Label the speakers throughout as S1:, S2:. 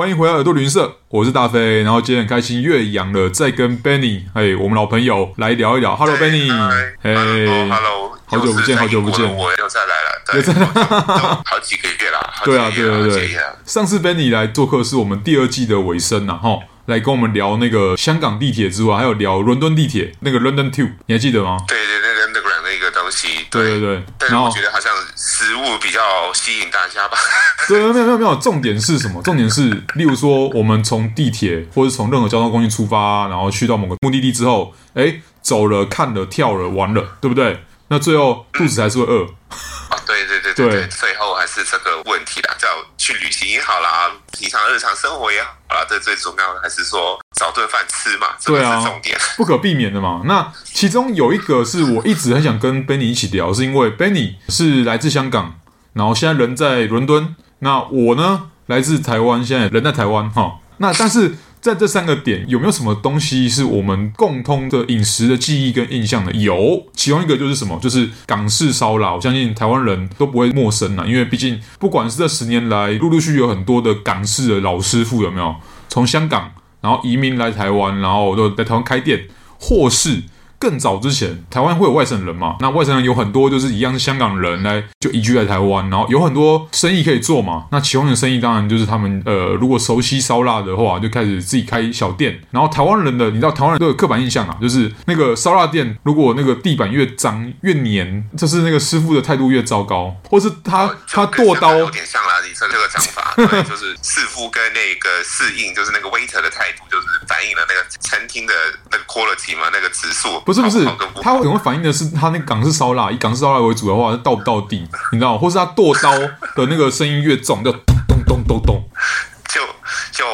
S1: 欢迎回来耳朵旅行社，我是大飞。然后今天很开心，岳阳了，再跟 Benny，哎，我们老朋友来聊一聊。Hello，Benny，
S2: 嘿，Hello，
S1: 好久不见，好久不见，
S2: 我又再来了，
S1: 又再来，
S2: 好几个月了。
S1: 对啊，对对对，上次 Benny 来做客是我们第二季的尾声呐，哈，来跟我们聊那个香港地铁之外，还有聊伦敦地铁那个 London Tube，你还记得吗？
S2: 对对，那个 Underground 那个东西，
S1: 对对对。
S2: 然后我觉得好像食物比较吸引大家吧。
S1: 对，没有没有没有，重点是什么？重点是，例如说，我们从地铁或者从任何交通工具出发，然后去到某个目的地之后，哎，走了、看了、跳了、玩了，对不对？那最后肚子还是
S2: 会饿。对最后还是这个问题啦。叫去旅行也好啦，平常日常生活也好啦，这最重要的还是说找顿饭吃嘛，这个是重点，
S1: 不可避免的嘛。那其中有一个是我一直很想跟 Benny 一起聊，是因为 Benny 是来自香港，然后现在人在伦敦。那我呢，来自台湾，现在人在台湾哈。那但是在这三个点，有没有什么东西是我们共通的饮食的记忆跟印象呢？有，其中一个就是什么？就是港式烧腊。我相信台湾人都不会陌生了，因为毕竟不管是这十年来，陆陆续续有很多的港式的老师傅，有没有从香港然后移民来台湾，然后都在台湾开店，或是。更早之前，台湾会有外省人嘛？那外省人有很多，就是一样是香港人来就移居在台湾，然后有很多生意可以做嘛。那其中的生意当然就是他们呃，如果熟悉烧腊的话，就开始自己开小店。然后台湾人的，你知道台湾人都有刻板印象啊，就是那个烧腊店，如果那个地板越脏越黏，就是那个师傅的态度越糟糕，或是他、哦、他剁刀
S2: 有点像啦，你说这个讲法，对，就是师傅跟那个侍应，就是那个 waiter 的态度，就是反映了那个餐厅的那个 quality 吗，那个指数。
S1: 不是不是，它可能会反映的是它那个港式烧腊，以港式烧腊为主的话，到不到地，你知道吗？或是它剁刀的那个声音越重，就咚咚咚咚咚。
S2: 就就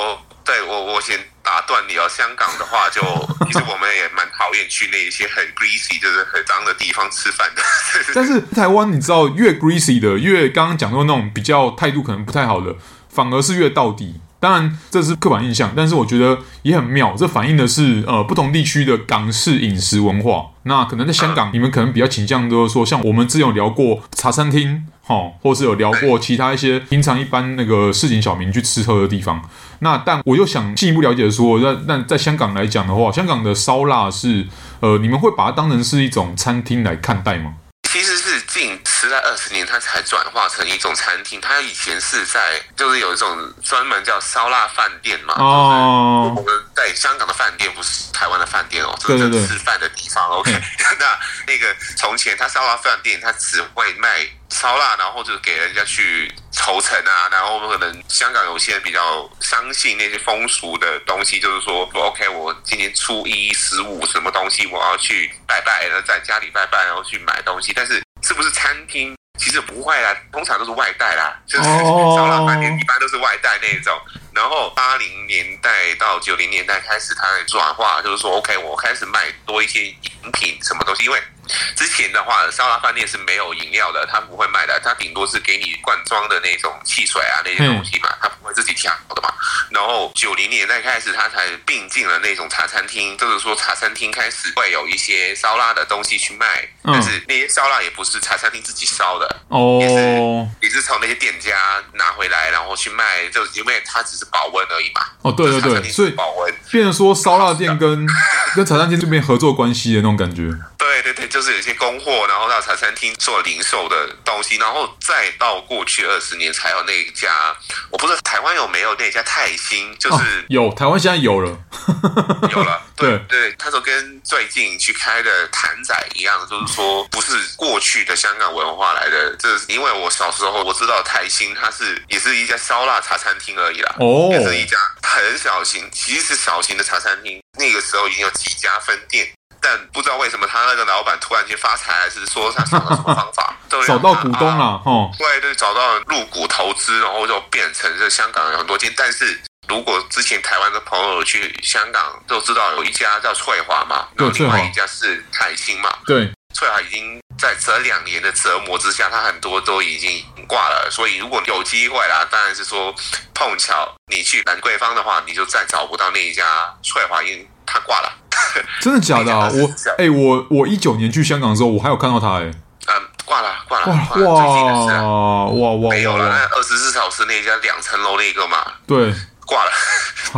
S2: 对我我先打断你哦。香港的话，就其实我们也蛮讨厌去那一些很 greasy，就是很脏的地方吃饭的。
S1: 但是台湾，你知道越 greasy 的，越刚刚讲到那种比较态度可能不太好的，反而是越到底。当然，这是刻板印象，但是我觉得也很妙。这反映的是呃不同地区的港式饮食文化。那可能在香港，你们可能比较倾向就是说，像我们之前有聊过茶餐厅，哈，或是有聊过其他一些平常一般那个市井小民去吃喝的地方。那但我又想进一步了解说，那那在香港来讲的话，香港的烧腊是呃，你们会把它当成是一种餐厅来看待吗？
S2: 其实是近十来二十年，它才转化成一种餐厅。它以前是在，就是有一种专门叫烧腊饭店嘛。哦。我们在香港的饭店不是台湾的饭店哦，这是吃饭的地方。OK。那那个从前它烧腊饭店，它只会卖烧腊，然后就给人家去抽成啊。然后我们可能香港有些人比较相信那些风俗的东西，就是说，说 OK，我今年初一十五什么东西我要去拜拜，然后在家里拜拜，然后去买东西，但是。是不是餐厅？其实不会啦，通常都是外带啦，就是烧腊饭店一般都是外带那种。然后八零年代到九零年代开始，它转化，就是说，OK，我开始卖多一些饮品什么东西，因为。之前的话，烧腊饭店是没有饮料的，他不会卖的，他顶多是给你罐装的那种汽水啊那些东西嘛，他不会自己调的嘛。然后九零年代开始，他才并进了那种茶餐厅，就是说茶餐厅开始会有一些烧腊的东西去卖，但是那些烧腊也不是茶餐厅自己烧的，哦，也是也是从那些店家拿回来，然后去卖，就因为它只是保温而已嘛。
S1: 哦，对对对，所以保温，变成说烧腊店跟跟茶餐厅这边合作关系的那种感觉。
S2: 对对对，就是有些供货，然后到茶餐厅做零售的东西，然后再到过去二十年才有那一家，我不知道台湾有没有那家泰兴，就是、哦、有
S1: 台湾现在有了，
S2: 有了，对对，他说跟最近去开的谭仔一样，就是说不是过去的香港文化来的，这是因为我小时候我知道泰兴它是也是一家烧腊茶餐厅而已啦，哦，也是一家很小型，其实是小型的茶餐厅，那个时候已经有几家分店。但不知道为什么他那个老板突然间发财，还是说他想到什么方法，
S1: 找到股东了哦。
S2: 对对，找到入股投资，然后就变成这香港有很多间。但是如果之前台湾的朋友去香港都知道有一家叫翠华嘛，然后另外一家是泰兴嘛。
S1: 对，
S2: 翠华已经在这两年的折磨之下，他很多都已经挂了。所以如果有机会啦，当然是说碰巧你去兰桂坊的话，你就再找不到那一家翠华，因为他挂了。
S1: 真的假的啊？我哎、欸，我我一九年去香港的时候，我还有看到他哎、欸。
S2: 嗯，挂了，挂了，
S1: 挂了。哇哇哇！
S2: 没有了，那二十四小时那家两层楼那个嘛。
S1: 对。
S2: 挂了。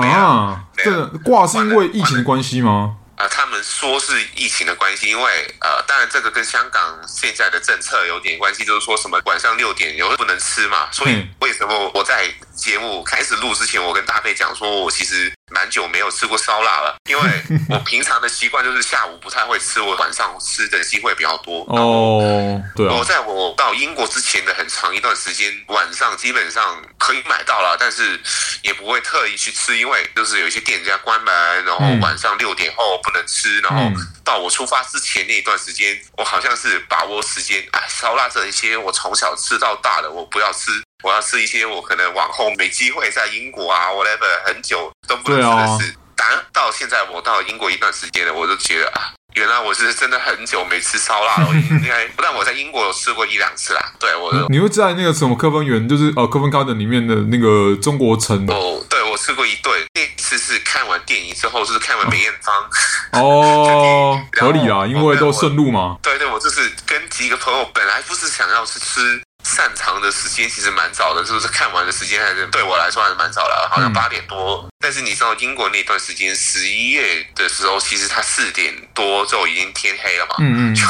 S1: 啊，这挂是因为疫情的关系吗？
S2: 啊、呃，他们说是疫情的关系，因为呃，当然这个跟香港现在的政策有点关系，就是说什么晚上六点有不能吃嘛，所以为什么我在节目开始录之前，我跟大飞讲说我其实。蛮久没有吃过烧腊了，因为 我平常的习惯就是下午不太会吃，我晚上吃的机会比较多。
S1: 哦，对啊。
S2: 我在我到英国之前的很长一段时间，晚上基本上可以买到了，但是也不会特意去吃，因为就是有一些店家关门，然后晚上六点后不能吃，然后到我出发之前那一段时间，我好像是把握时间，哎，烧腊这一些我从小吃到大的，我不要吃。我要吃一些我可能往后没机会在英国啊，whatever 很久都不能吃的事。当然到现在我到英国一段时间了，我都觉得啊，原来我是真的很久没吃烧腊了。应该，但我在英国有吃过一两次啦。对，我
S1: 你会在那个什么科芬园，就是呃科芬 garden 里面的那个中国城
S2: 哦，对，我吃过一顿。那次是看完电影之后，就是看完梅艳芳
S1: 哦，合理啊，因为都顺路嘛。
S2: 对对，我就是跟几个朋友，本来不是想要去吃。散场的时间其实蛮早的，是不是？看完的时间还是对我来说还是蛮早的，好像八点多。嗯、但是你知道英国那段时间，十一月的时候，其实它四点多就已经天黑了嘛，嗯嗯，就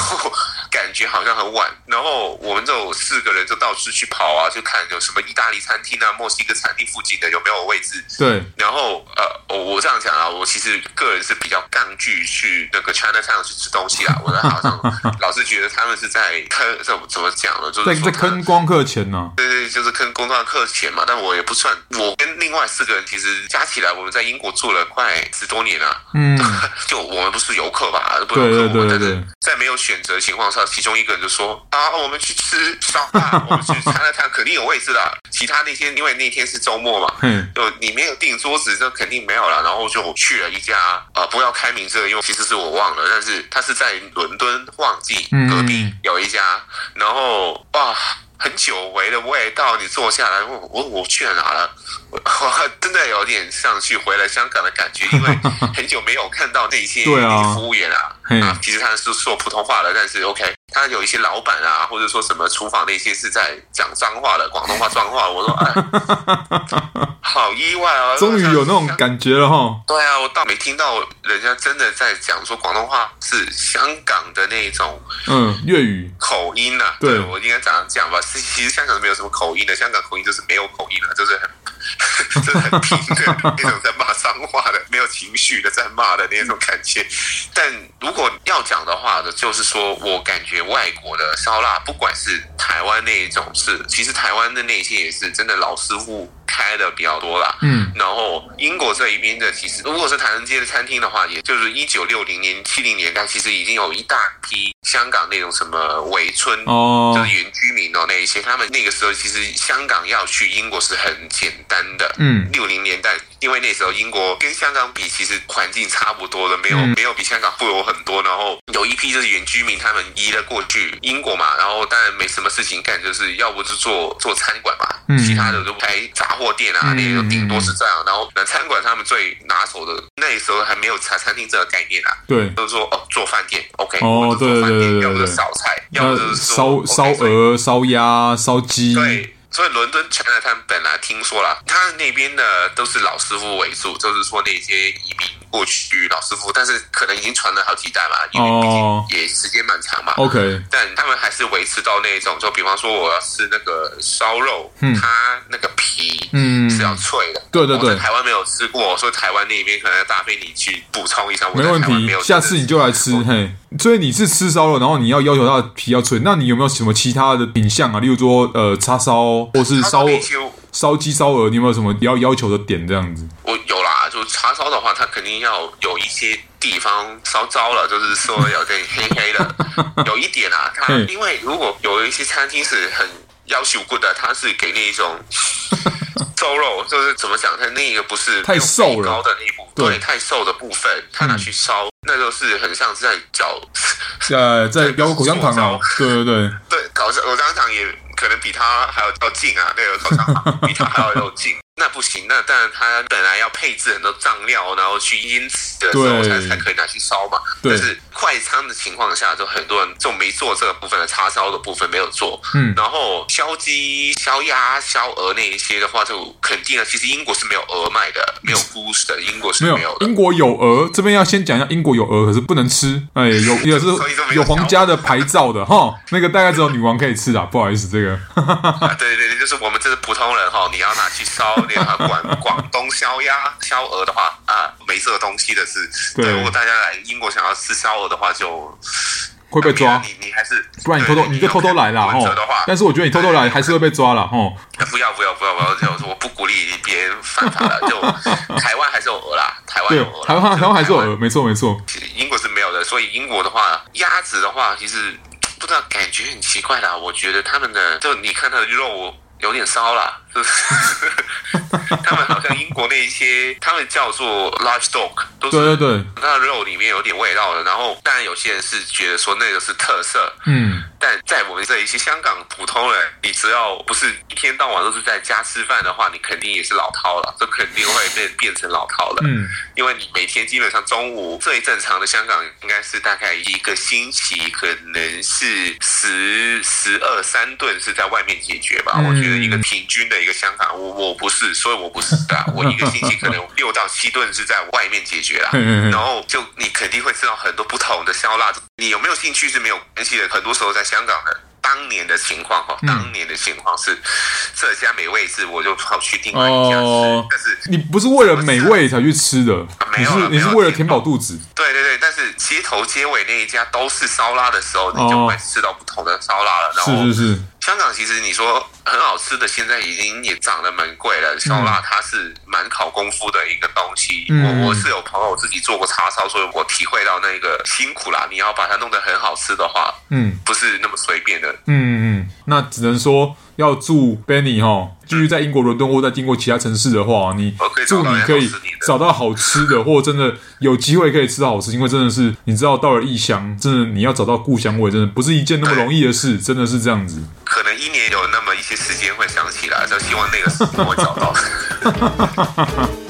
S2: 感觉好像很晚。然后我们就四个人就到处去跑啊，就看有什么意大利餐厅啊、墨西哥餐厅附近的有没有位置。
S1: 对。
S2: 然后呃，我我这样讲啊，我其实个人是比较抗拒去那个 Chinatown 去吃东西啊，我好像老是觉得他们是在坑，怎么怎么讲呢？就是
S1: 在坑。光客钱呢、啊？
S2: 对对，就是坑光客钱嘛。但我也不算，我跟另外四个人其实加起来，我们在英国住了快十多年了、啊。嗯，就我们不是游客吧？不是游客，但是在没有选择的情况下，其中一个人就说：“啊，我们去吃烧腊，我们去看了看，肯定有位置的。其他那天因为那天是周末嘛，嗯，就你没有订桌子，这肯定没有了。然后就去了一家啊，不要开名字，因为其实是我忘了，但是他是在伦敦旺季隔壁有一家，然后哇。”很久违的味道，你坐下来，我我我去了哪了？我真的有点像去回来香港的感觉，因为很久没有看到那些服务员啊，啊，其实他是说普通话的，但是 OK。他有一些老板啊，或者说什么厨房那些是在讲脏话的，广东话脏话。我说，哎，好意外啊！
S1: 终于有那种感觉了哈。
S2: 对啊，我倒没听到人家真的在讲说广东话是香港的那种，
S1: 嗯，粤语
S2: 口音呐、啊。对，我应该怎样讲吧？其实香港是没有什么口音的，香港口音就是没有口音的，就是很。真的很平的 那种在骂脏话的，没有情绪的在骂的那种感觉。但如果要讲的话呢，就是说我感觉外国的烧腊，不管是台湾那一种是，其实台湾的那些也是真的老师傅。开的比较多啦，嗯，然后英国这一边的，其实如果是唐人街的餐厅的话，也就是一九六零年、七零年代，其实已经有一大批香港那种什么围村哦，就是原居民哦，那一些，他们那个时候其实香港要去英国是很简单的，嗯，六零年代，因为那时候英国跟香港比，其实环境差不多的，没有、嗯、没有比香港富有很多，然后有一批就是原居民，他们移了过去英国嘛，然后当然没什么事情干，就是要不就做做餐馆嘛，嗯，其他的就开杂货。店啊，那个顶多是这样。然后，那餐馆他们最拿手的，那时候还没有茶餐厅这个概念啊。
S1: 对，
S2: 都说哦，做饭店，OK，
S1: 哦，对对对对，
S2: 要不就烧菜，要不就是
S1: 烧烧鹅、烧鸭、烧鸡。
S2: 对，所以伦敦前来他们本来听说了，他那边的都是老师傅为主，就是说那些移民。过去老师傅，但是可能已经传了好几代嘛，因为毕竟也时间蛮长嘛。Oh, OK，但他们还是维持到那一种，就比方说我要吃那个烧肉，嗯、它那个皮嗯是要脆的。对对对，台湾没有吃过，所以台湾那边可能要大飞你去补充一下。没问题，
S1: 下次你就来吃。嘿，所以你是吃烧肉，然后你要要求它的皮要脆，那你有没有什么其他的品相啊？例如说呃叉烧，或是烧烧鸡、烧鹅，你有没有什么要要求的点这样子？
S2: 我有啦。就叉烧的话，它肯定要有一些地方烧焦了，就是说有点黑黑的。有一点啊，它因为如果有一些餐厅是很要求 good 的，它是给那一种 瘦肉，就是怎么讲，它那个不是
S1: 太瘦
S2: 了的那一部分，对，太瘦的部分，他拿去烧，嗯、那就是很像是在嚼，
S1: 呃在咬口香糖啊，对对对，
S2: 对，口香口香糖也可能比他还要要近啊，那个口香糖比他还要要近。那不行，那当然，它本来要配置很多酱料，然后去腌制的时候才才可以拿去烧嘛。对但是快餐的情况下，就很多人就没做这个部分的叉烧的部分没有做。
S1: 嗯，
S2: 然后烧鸡、烧鸭、烧鹅那一些的话，就肯定啊。其实英国是没有鹅卖的，没有 goose 的，英国是没有的。
S1: 英国有鹅，这边要先讲一下，英国有鹅，可是不能吃。哎，有也是有皇 家的牌照的哈，那个大概只有女王可以吃啊。不好意思，这个。
S2: 啊、对对对，就是我们这是普通人哈，你要拿去烧，你要广广东烧鸭、烧鹅的话啊，没这个东西的是。对，如果大家来英国想要吃烧鹅的话，就
S1: 会被抓。
S2: 你你还是
S1: 不然你偷偷你就偷偷来啦。哈。但是我觉得你偷偷来还是会被抓了哈。
S2: 不要不要不要不要，我我不鼓励别人犯法了。就 台湾还是有鹅啦，台湾有鹅，
S1: 台湾台湾还是有鹅，没错没错。
S2: 英国是没有的，所以英国的话，鸭子的话，其实不知道感觉很奇怪啦。我觉得他们的就你看他的肉有点骚啦。他们 像英国那一些，他们叫做 large dog，都是对对对，那肉里面有点味道的。然后，当然有些人是觉得说那个是特色，
S1: 嗯，
S2: 但在我们这一些香港普通人，你只要不是一天到晚都是在家吃饭的话，你肯定也是老饕了，这肯定会变变成老饕了，
S1: 嗯，
S2: 因为你每天基本上中午最正常的香港应该是大概一个星期可能是十十二三顿是在外面解决吧，嗯、我觉得一个平均的一个。香港，我我不是，所以我不是的。我一个星期可能六到七顿是在外面解决啦。然后就你肯定会吃到很多不同的烧腊，你有没有兴趣是没有关系的。很多时候在香港的当年的情况哈，当年的情况是这家美味是我就跑去另外一家吃。但是
S1: 你不是为了美味才去吃的，你是你是为了填饱肚子。
S2: 对对对，但是街头街尾那一家都是烧腊的时候，你就会吃到不同的烧腊了。然后
S1: 是是是。
S2: 香港其实你说很好吃的，现在已经也涨得蛮贵了。烧腊它是蛮考功夫的一个东西。嗯、我我是有朋友自己做过叉烧，所以我体会到那个辛苦啦。你要把它弄得很好吃的话，嗯，不是那么随便的。
S1: 嗯嗯，那只能说。要祝 Benny 哈，继续在英国伦敦或在经过其他城市的话，你祝你可以找到好吃的，或真的有机会可以吃到好吃，因为真的是你知道到了异乡，真的你要找到故乡味，真的不是一件那么容易的事，真的是这样子。
S2: 可能一年有那么一些时间会想起来，就希望那个时间会找到。